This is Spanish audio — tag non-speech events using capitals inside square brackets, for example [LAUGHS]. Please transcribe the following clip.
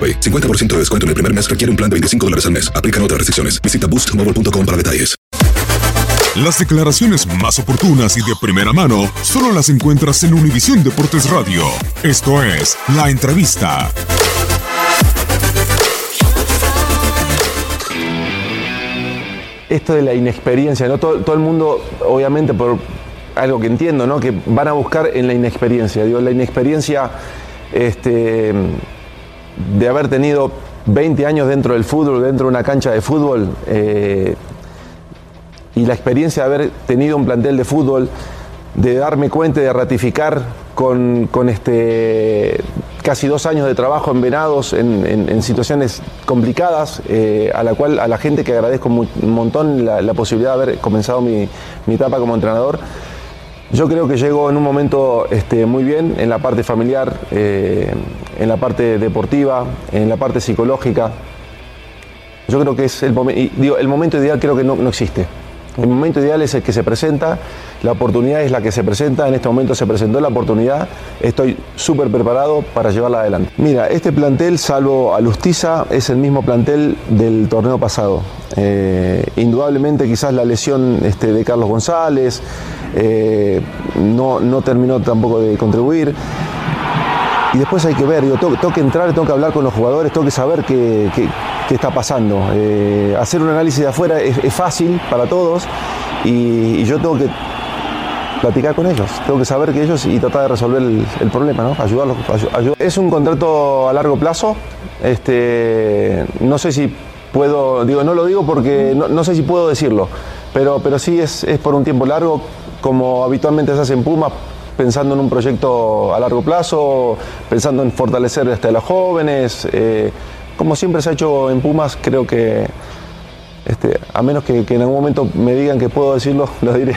AroPay. 50% de descuento en el primer mes requiere un plan de 25 dólares al mes. Aplican otras restricciones. Visita boostmobile.com para detalles. Las declaraciones más oportunas y de primera mano solo las encuentras en Univisión Deportes Radio. Esto es La Entrevista. esto de la inexperiencia, ¿no? Todo, todo el mundo, obviamente, por algo que entiendo, ¿no? Que van a buscar en la inexperiencia. Digo, la inexperiencia este, de haber tenido 20 años dentro del fútbol, dentro de una cancha de fútbol, eh, y la experiencia de haber tenido un plantel de fútbol, de darme cuenta y de ratificar con, con este casi dos años de trabajo en Venados, en, situaciones complicadas, eh, a la cual a la gente que agradezco un montón la, posibilidad de haber comenzado mi, mi etapa como entrenador. Yo creo que llego en un momento este, muy bien en la parte familiar, eh, en la parte deportiva, en la parte psicológica. Yo creo que es el digo, el momento ideal creo que no, no existe. El momento ideal es el que se presenta, la oportunidad es la que se presenta, en este momento se presentó la oportunidad, estoy súper preparado para llevarla adelante. Mira, este plantel, salvo a Lustiza, es el mismo plantel del torneo pasado. Eh, indudablemente quizás la lesión este, de Carlos González eh, no, no terminó tampoco de contribuir. Y después hay que ver, digo, tengo, que entrar, tengo que hablar con los jugadores, tengo que saber qué, qué- está pasando. Eh, hacer un análisis de afuera es, fácil para todos y, yo tengo que platicar con ellos, tengo que saber que ellos y tratar de resolver el, problema, ¿no? Ayudarlos. ayu- ayu- Es un contrato a largo plazo, este, no sé si puedo, digo, no lo digo porque no, no sé si puedo decirlo, pero, pero sí es, es por un tiempo largo, como habitualmente se hace en Pumas, pensando en un proyecto a largo plazo, pensando en fortalecer este, a los jóvenes. eh, como siempre se ha hecho en Pumas, creo que, este, a menos que, que en algún momento me digan que puedo decirlo, [LAUGHS] lo diré.